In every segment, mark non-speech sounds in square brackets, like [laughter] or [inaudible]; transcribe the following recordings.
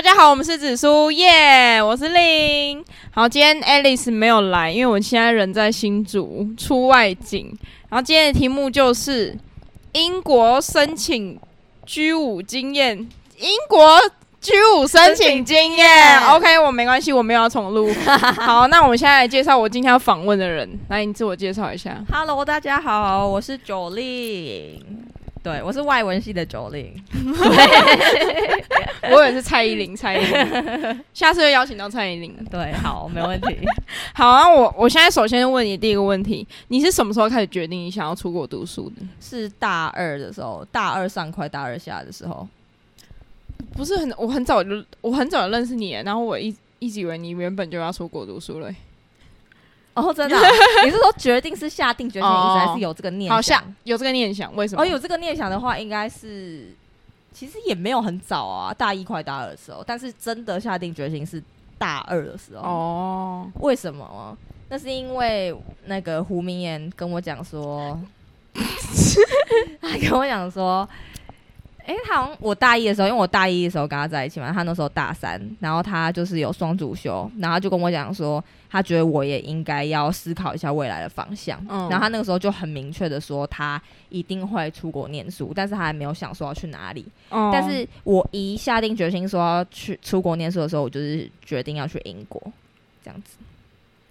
大家好，我们是紫苏耶我是令。好，今天 Alice 没有来，因为我现在人在新竹出外景。然后今天的题目就是英国申请居五经验，英国居五申请经验。[laughs] OK，我没关系，我没有要重录。[laughs] 好，那我们现在来介绍我今天要访问的人，来，你自我介绍一下。Hello，大家好，我是九令，对我是外文系的九零。[laughs] 我也是蔡依林，蔡依林，[laughs] 下次会邀请到蔡依林。对，好，没问题。[laughs] 好，那我我现在首先问你第一个问题，你是什么时候开始决定你想要出国读书的？是大二的时候，大二上快大二下的时候。不是很，我很早就我很早就认识你了，然后我一一直以为你原本就要出国读书了欸。哦，真的啊、[laughs] 你是说决定是下定决心还是有这个念想好，像？有这个念想，为什么？哦，有这个念想的话，应该是其实也没有很早啊，大一快大二的时候，但是真的下定决心是大二的时候。哦，为什么啊？那是因为那个胡明言跟我讲说，[laughs] 他跟我讲说，诶，他好像我大一的时候，因为我大一的时候跟他在一起嘛，他那时候大三，然后他就是有双主修，然后他就跟我讲说，他觉得我也应该要思考一下未来的方向。嗯然后他那个时候就很明确的说，他一定会出国念书，但是他还没有想说要去哪里。哦但是我一下定决心说要去出国念书的时候，我就是决定要去英国，这样子。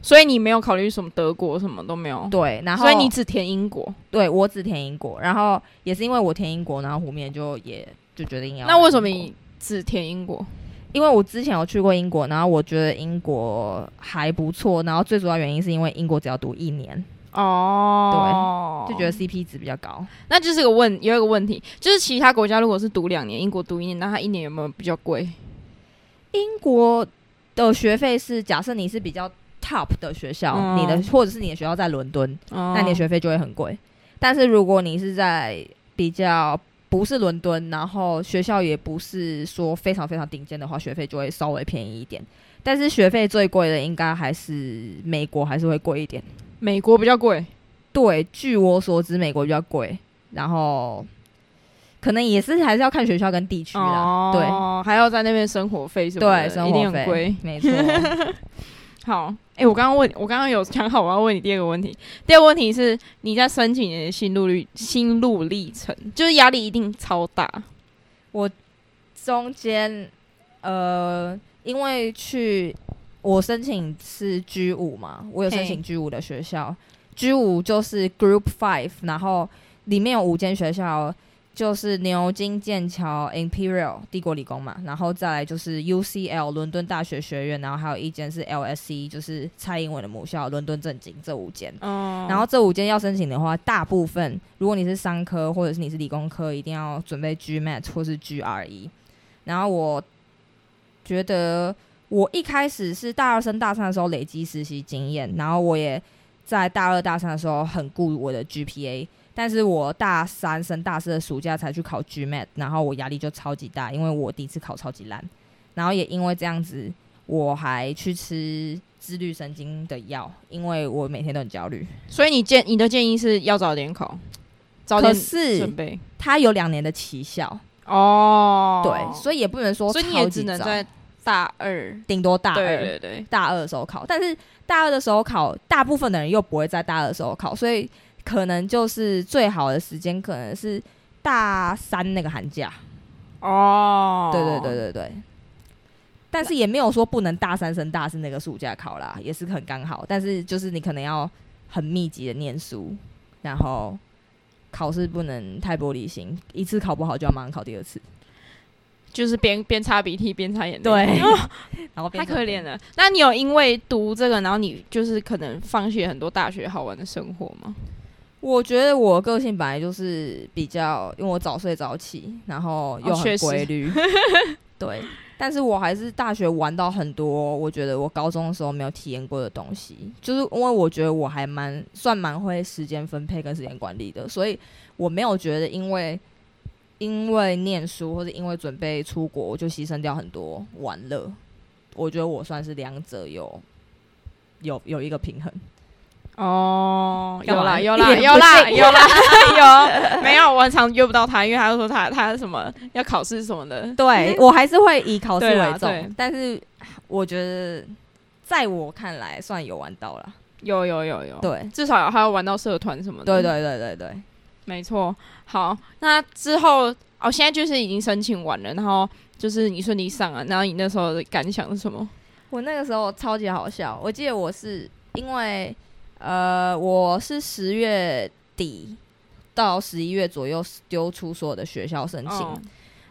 所以你没有考虑什么德国，什么都没有。对，然后所以你只填英国。对我只填英国，然后也是因为我填英国，然后湖面就也就决定要。那为什么？你只填英国？因为我之前有去过英国，然后我觉得英国还不错，然后最主要原因是因为英国只要读一年，哦，对就觉得 CP 值比较高。那就是个问，有一个问题，就是其他国家如果是读两年，英国读一年，那它一年有没有比较贵？英国的学费是假设你是比较 top 的学校，嗯你的或者是你的学校在伦敦，那那你的学费就会很贵。但是如果你是在比较不是伦敦，然后学校也不是说非常非常顶尖的话，学费就会稍微便宜一点。但是学费最贵的应该还是美国，还是会贵一点。美国比较贵。对，据我所知，美国比较贵，然后可能也是还是要看学校跟地区啦。对哦，还要在那边生活费什么的，对，生一定活费很贵。没错。[laughs] 好，哎、我刚刚问，我刚刚有想好我要问你第二个问题。第二个问题是你在申请你的心路历心路历程，就是压力一定超大。我中间呃，因为去我申请是 G 五嘛，我有申请 G 五的学校，G 五就是 Group Five，然后里面有五间学校，就是牛津、剑桥、Imperial 帝国理工嘛，然后再来就是 UCL 伦敦大学学院，然后还有一间是 LSE，就是蔡英文的母校伦敦政经这五间。嗯，然后这五间要申请的话，大部分如果你是商科或者是你是理工科，一定要准备 GMAT 或是 GRE。然后我觉得我一开始是大二升大三的时候累积实习经验，然后我也在大二大三的时候很顾我的 GPA。但是我大三升大四的暑假才去考 GMAT，然后我压力就超级大，因为我第一次考超级烂，然后也因为这样子，我还去吃自律神经的药，因为我每天都很焦虑。所以你建你的建议是要早点考，早点可是准备。它有两年的期效，哦，对，所以也不能说所以你也只能在大二。顶多大二对对对，大二的时候考，但是大二的时候考，大部分的人又不会在大二的时候考，所以可能就是最好的时间可能是大三那个寒假。哦，对对对对对。但是也没有说不能大三升大四那个暑假考啦，也是很刚好。但是就是你可能要很密集的念书，然后考试不能太玻璃心，一次考不好就要马上考第二次。就是边边擦鼻涕边擦眼泪。[laughs] 然后太可怜了。那你有因为读这个，然后你就是可能放弃很多大学好玩的生活吗？我觉得我个性本来就是比较，因为我早睡早起，然后又很规律，[laughs] 对。但是我还是大学玩到很多，我觉得我高中的时候没有体验过的东西，就是因为我觉得我还蛮算蛮会时间分配跟时间管理的，所以我没有觉得因为因为念书或者因为准备出国，我就牺牲掉很多玩乐。我觉得我算是两者有有有一个平衡。哦，有啦有啦有啦有啦 [laughs] 有，没有我很常约不到他，因为他就说他他什么要考试什么的。对我还是会以考试为重，但是我觉得在我看来算有玩到了。有有有有，对，至少还要玩到社团什么的。对对对对对，没错。好，那之后哦，现在就是已经申请完了，然后就是你顺利上了，然后你那时候的感想是什么？我那个时候超级好笑，我记得我是因为呃，我是十月底到十一月左右丢出所有的学校申请，哦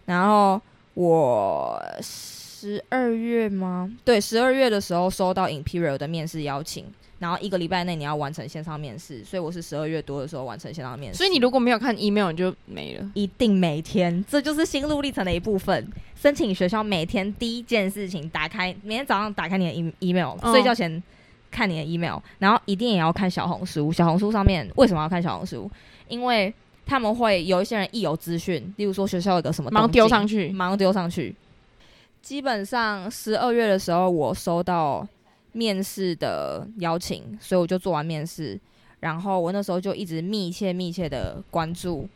然后我十二月吗？对，十二月的时候收到 Imperial 的面试邀请，然后一个礼拜内你要完成线上面试，所以我是十二月多的时候完成线上面试。所以你如果没有看 email，你就没了。一定每天，这就是心路历程的一部分。申请学校每天第一件事情，打开每天早上打开你的 e- email，、嗯睡觉前看你的 email，然后一定也要看小红书。小红书上面为什么要看小红书？因为他们会有一些人一有资讯，例如说学校有个什么马上丢上去。马上丢上去。基本上十二月的时候，我收到面试的邀请，所以我就做完面试。然后我那时候就一直密切密切的关注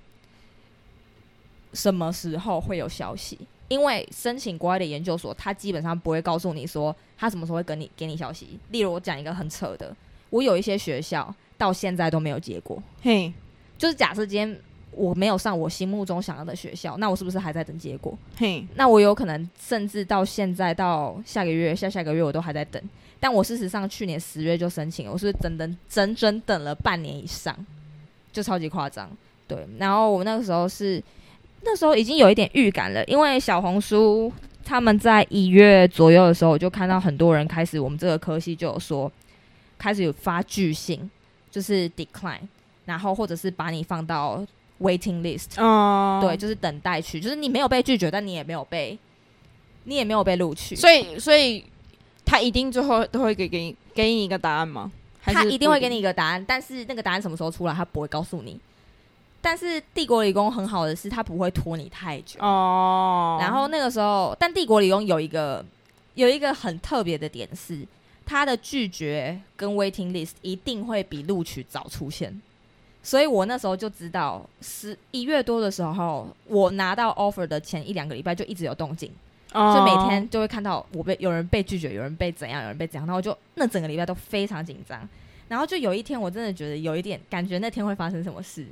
什么时候会有消息，因为申请国外的研究所，他基本上不会告诉你说他什么时候会跟你给你消息。例如我讲一个很扯的，我有一些学校到现在都没有结果，嘿，就是假设今天我没有上我心目中想要的学校，那我是不是还在等结果？嘿，那我有可能甚至到现在到下个月、下下个月我都还在等。但我事实上去年十月就申请了，我是整整整整等了半年以上，就超级夸张。对，然后我那个时候是那时候已经有一点预感了，因为小红书他们在一月左右的时候，我就看到很多人开始我们这个科系就有说开始有发拒信，就是 decline，然后或者是把你放到 waiting list。哦，对，，就是等待区，就是你没有被拒绝，但你也没有被，你也没有被录取，所以所以他一定最后都会给给你给你一个答案吗？他一定会给你一个答案，但是那个答案什么时候出来，他不会告诉你。但是帝国理工很好的是，它不会拖你太久。哦，然后那个时候，但帝国理工有一个有一个很特别的点是，他的拒绝跟 waiting list 一定会比录取早出现。所以我那时候就知道，十一月多的时候，我拿到 offer 的前一两个礼拜就一直有动静。哦就每天就会看到我被有人被拒绝，有人被怎样，有人被怎样，然后就那整个礼拜都非常紧张。然后就有一天，我真的觉得有一点感觉那天会发生什么事，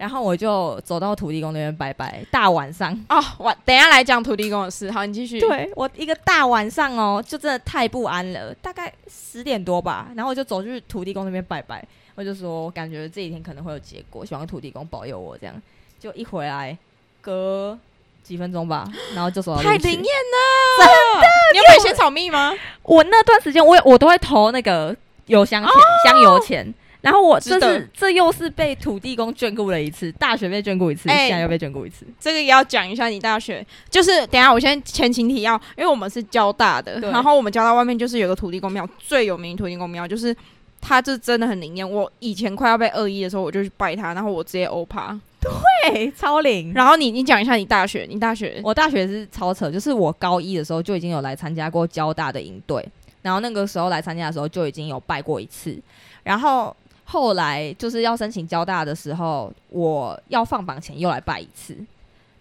然后我就走到土地公那边拜拜，大晚上。哦，我等一下来讲土地公的事。好，你继续。，对我一个大晚上哦，就真的太不安了，大概十点多吧，然后我就走去土地公那边拜拜，我就说我感觉这几天可能会有结果，希望土地公保佑我这样。就一回来，隔几分钟吧，[laughs] 然后就收到太灵验了，真的。你有买仙草蜜吗？我那段时间我也我都会投那个油香钱、香油钱，然后我这是这又是被土地公眷顾了一次，大学被眷顾一次，哎现在又被眷顾一次。这个也要讲一下，你大学就是等下我先前情提要，因为我们是交大的，然后我们交大外面就是有个土地公庙，最有名的土地公庙就是。它这真的很灵验。我以前快要被恶意的时候，我就去拜他，然后我直接欧趴。对，超灵。然后你你讲一下你大学，你大学我大学是超扯，就是我高一的时候就已经有来参加过交大的营队，然后那个时候来参加的时候就已经有拜过一次，然后后来就是要申请交大的时候，我要放榜前又来拜一次，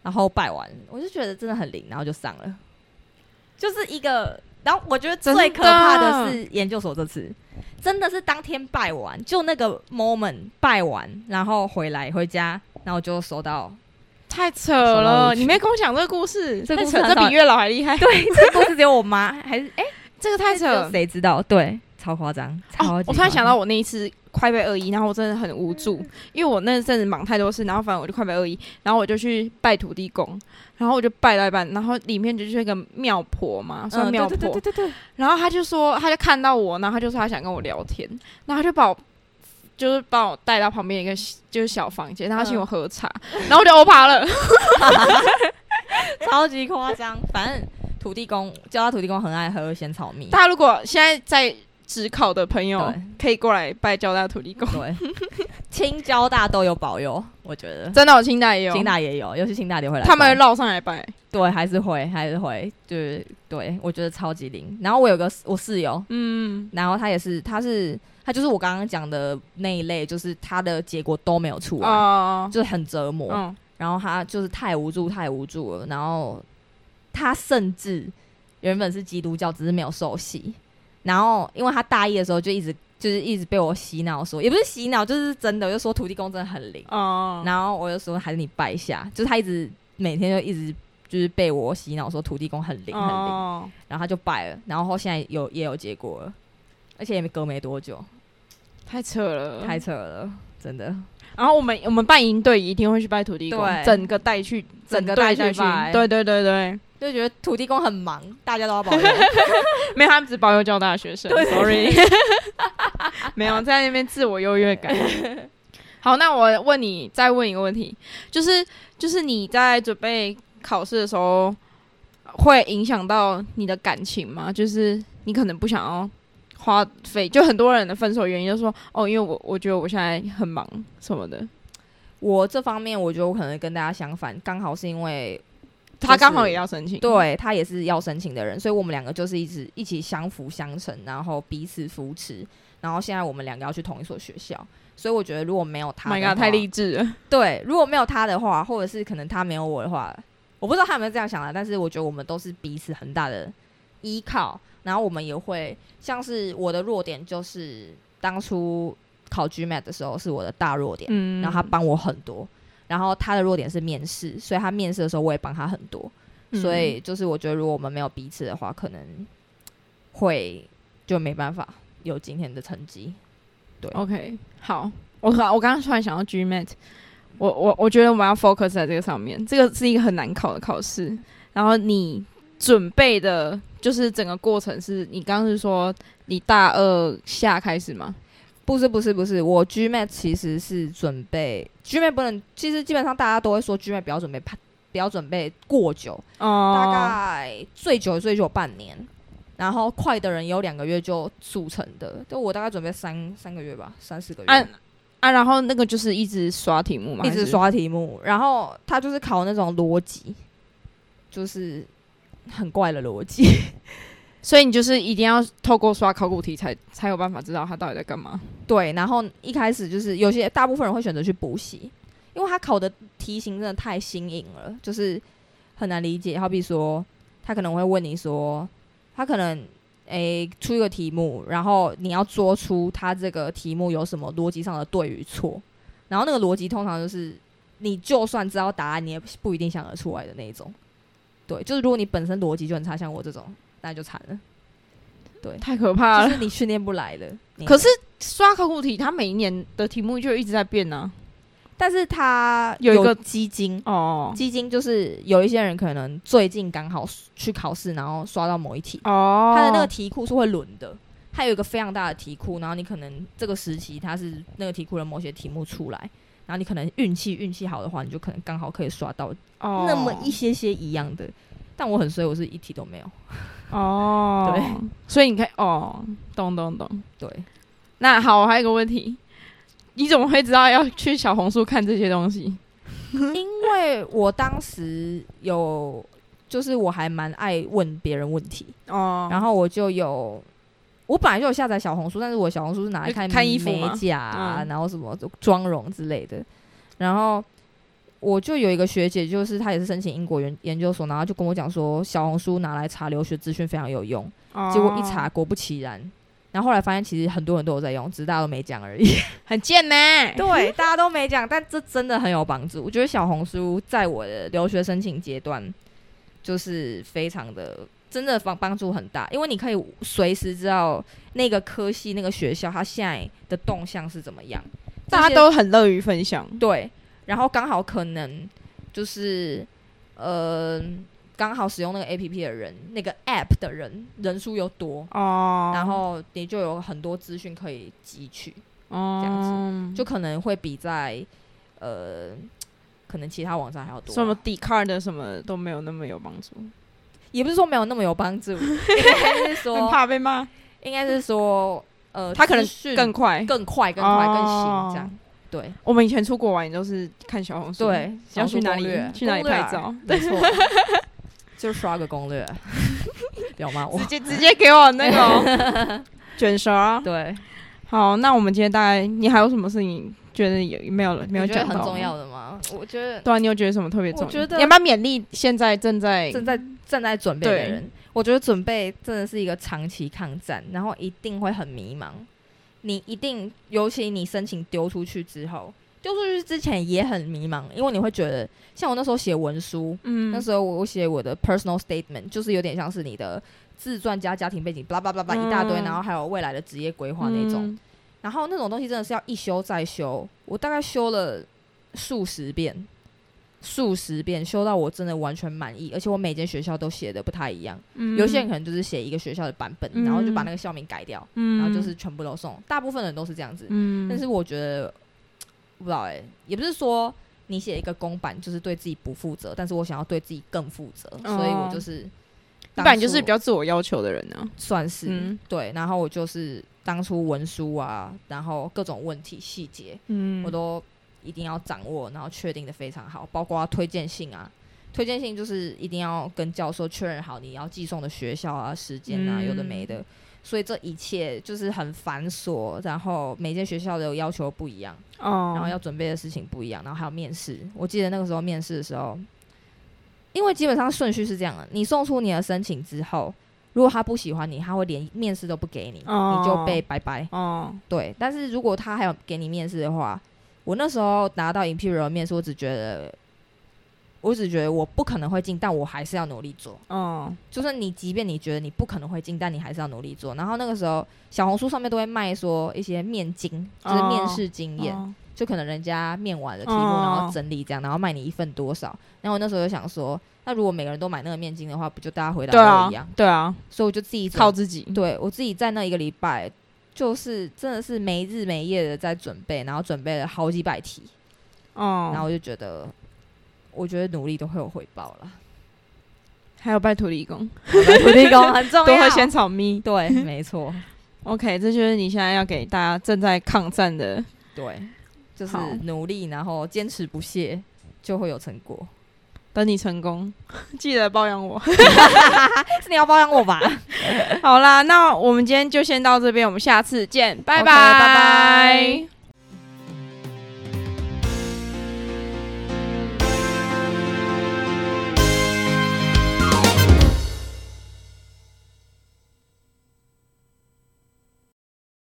然后拜完我就觉得真的很灵，然后就上了，就是一个。然后我觉得最可怕的是研究所这次，真的是当天拜完，就那个 moment 拜完，然后回来回家，然后就收到太扯了，你没跟我讲这个故事，这太扯，故事很少这比月老还厉害。对，这 [laughs] 个故事只有我妈还是哎，这个太扯了。谁知道？对，超夸张，超哦、，我突然想到，我那一次快被恶意，然后我真的很无助，因为我那阵子忙太多事，然后反正我就快被恶意，然后我就去拜土地公，然后我就拜了一半，然后里面就是一个庙婆嘛，算嗯，庙婆，对对对对对，然后他就说，他就看到我，然后他就说他想跟我聊天，然后他就把我。就是把我带到旁边一个就是小房间，然后他请我喝茶，然后我就欧趴了。[laughs] 超级夸张。反正土地公叫他土地公很爱喝仙草蜜，大家如果现在在职考的朋友，可以过来拜交大土地公。对，[laughs] 清交大都有保佑，我觉得真的有清大也有，清大也有，尤其清大也会来，他们会绕上来拜。对还是会还是会，就是对我觉得超级灵。然后我有个我室友，嗯，然后他也是，他是他就是我刚刚讲的那一类，就是他的结果都没有出来，哦，就是很折磨。嗯，然后他就是太无助，太无助了。然后他甚至原本是基督教，只是没有受洗。然后因为他大一的时候就一直就是一直被我洗脑说，也不是洗脑，就是真的，就说土地公真的很灵。哦，然后我就说还是你拜一下，就是他一直每天就一直就是被我洗脑说土地公很灵很灵，哦，然后他就拜了，然后现在有也有结果了，而且也没隔没多久，太扯了，太扯了，真的。然后我们我们办营队一定会去拜土地公，对。整个带去，整个带去。拜。对对对对，就觉得土地公很忙，大家都要保佑。[laughs] 没有他们只保佑交大的学生，sorry，[laughs] 没有在那边自我优越感。[laughs] 好，那我问你，再问一个问题，就是就是你在准备考试的时候，会影响到你的感情吗？就是你可能不想要花费，就很多人的分手原因就是说，哦，因为我我觉得我现在很忙什么的，我这方面，我觉得我可能跟大家相反，刚好是因为他刚好也要申请，对他也是要申请的人，所以我们两个就是一直一起相辅相成，然后彼此扶持，然后现在我们两个要去同一所学校，所以我觉得如果没有他 My God，太励志了。对，如果没有他的话，或者是可能他没有我的话，我不知道他有没有这样想的，但是我觉得我们都是彼此很大的依靠，然后我们也会像是我的弱点就是当初考 GMAT 的时候是我的大弱点，嗯然后他帮我很多，然后他的弱点是面试，所以他面试的时候我也帮他很多，嗯所以就是我觉得如果我们没有彼此的话，可能会就没办法有今天的成绩。对 OK，好，我突然我刚刚突然想到 GMAT，我我我觉得我们要 focus 在这个上面，这个是一个很难考的考试。然后你准备的，就是整个过程是你刚刚是说你大二下开始吗？不是不是不是，我 GMAT 其实是准备 GMAT 不能，其实基本上大家都会说 GMAT 不要准备怕不要准备过久，哦大概最久最久半年，然后快的人有两个月就速成的，就我大概准备三三个月吧，三四个月。啊啊，然后那个就是一直刷题目嘛，一直刷题目，然后他就是考那种逻辑，就是很怪的逻辑。所以你就是一定要透过刷考古题才才有办法知道他到底在干嘛。对，然后一开始就是有些大部分人会选择去补习，因为他考的题型真的太新颖了，就是很难理解。好比说，他可能会问你说，他可能诶、出一个题目，然后你要做出他这个题目有什么逻辑上的对与错，然后那个逻辑通常就是你就算知道答案，你也不一定想得出来的那一种。对，就是如果你本身逻辑就很差，像我这种，那就惨了。对，太可怕了。就是你训练不来的。可是刷考古题，它每一年的题目就一直在变呢、但是它有一个基金，哦基金就是有一些人可能最近刚好去考试，然后刷到某一题，哦，它的那个题库是会轮的。它有一个非常大的题库，然后你可能这个时期它是那个题库的某些题目出来，然后你可能运气运气好的话，你就可能刚好可以刷到哦那么一些些一样的。但我很衰，我是一题都没有。哦，[laughs] 对，所以你看哦，懂懂懂。对，那好，我还有一个问题，你怎么会知道要去小红书看这些东西？因为我当时有，就是我还蛮爱问别人问题，哦然后我就有，我本来就有下载小红书，但是我小红书是拿来看看衣服美甲啊，嗯然后什么妆容之类的。然后我就有一个学姐，就是她也是申请英国研研究所，然后就跟我讲说，小红书拿来查留学资讯非常有用。哦结果一查，果不其然，然后后来发现其实很多人都有在用，只是大家都没讲而已。很贱呢、[laughs] 对，大家都没讲，但这真的很有帮助。我觉得小红书在我的留学申请阶段，就是非常的真的帮帮助很大，因为你可以随时知道那个科系、那个学校它现在的动向是怎么样。大家都很乐于分享。对，然后刚好可能就是呃，刚好使用那个 A P P 的人，那个 App 的人人数又多，哦然后你就有很多资讯可以汲取。哦这样子就可能会比在呃，可能其他网站还要多啊、什么 d c a r 的什么都没有那么有帮助，也不是说没有那么有帮助，[laughs] 应该是很说，怕被骂。应该是说，呃，他可能更快更快、更快、更哦新这样。对我们以前出国玩也都是看小红书，对，要去哪里去哪里拍照没错，[laughs] 就刷个攻略，[laughs] 有吗？我直接直接给我那个哦 [laughs] 卷舌啊。对，好，那我们今天大概你还有什么事情觉得有没有没有讲到很重要？的吗？我觉得对啊，你有觉得什么特别重要？我觉得你要不要勉励现在正在正在正在准备的人，我觉得准备真的是一个长期抗战，然后一定会很迷茫。你一定，尤其你申请丢出去之后，丢出去之前也很迷茫，因为你会觉得，像我那时候写文书，嗯。那时候我写我的 personal statement，就是有点像是你的自传加家庭背景，巴拉巴拉巴拉一大堆，嗯然后还有未来的职业规划那种。嗯。然后那种东西真的是要一修再修，我大概修了数十遍，数十遍修到我真的完全满意，而且我每间学校都写的不太一样，嗯有些人可能就是写一个学校的版本，嗯然后就把那个校名改掉，嗯然后就是全部都送，大部分人都是这样子。嗯但是我觉得不知道哎、也不是说你写一个公版就是对自己不负责，但是我想要对自己更负责，所以我就是一当般就是比较自我要求的人呢、算是、嗯对，然后我就是当初文书啊，然后各种问题细节，嗯我都一定要掌握，然后确定的非常好，包括推荐信啊。推荐信就是一定要跟教授确认好你要寄送的学校啊、时间啊，嗯有的没的。所以这一切就是很繁琐，然后每间学校的要求不一样，哦，然后要准备的事情不一样，然后还有面试。我记得那个时候面试的时候，因为基本上顺序是这样的：你送出你的申请之后，如果他不喜欢你，他会连面试都不给你，哦你就被拜拜。哦，对，但是如果他还有给你面试的话，我那时候拿到 Imperial 面试，我只觉得，我只觉得我不可能会进，但我还是要努力做。嗯，就是你，即便你觉得你不可能会进，但你还是要努力做。然后那个时候，小红书上面都会卖说一些面经，就是面试经验，哦就可能人家面完的题目，哦然后整理这样，然后卖你一份多少。然后我那时候就想说，那如果每个人都买那个面经的话，不就大家回答都一样？，对啊，所以我就自己靠自己，对我自己在那一个礼拜，就是真的是没日没夜的在准备，然后准备了好几百题，哦，然后我就觉得，我觉得努力都会有回报了。还有拜土地公，土地公很重都 [laughs] 会先炒蜜。对，没错，OK，这就是你现在要给大家正在抗战的。对，就是努力，然后坚持不懈，就会有成果。等你成功，[laughs] 记得包养我。[laughs] 是你要包养我吧？[laughs] 好啦，那我们今天就先到这边，我们下次见，拜 OK，拜拜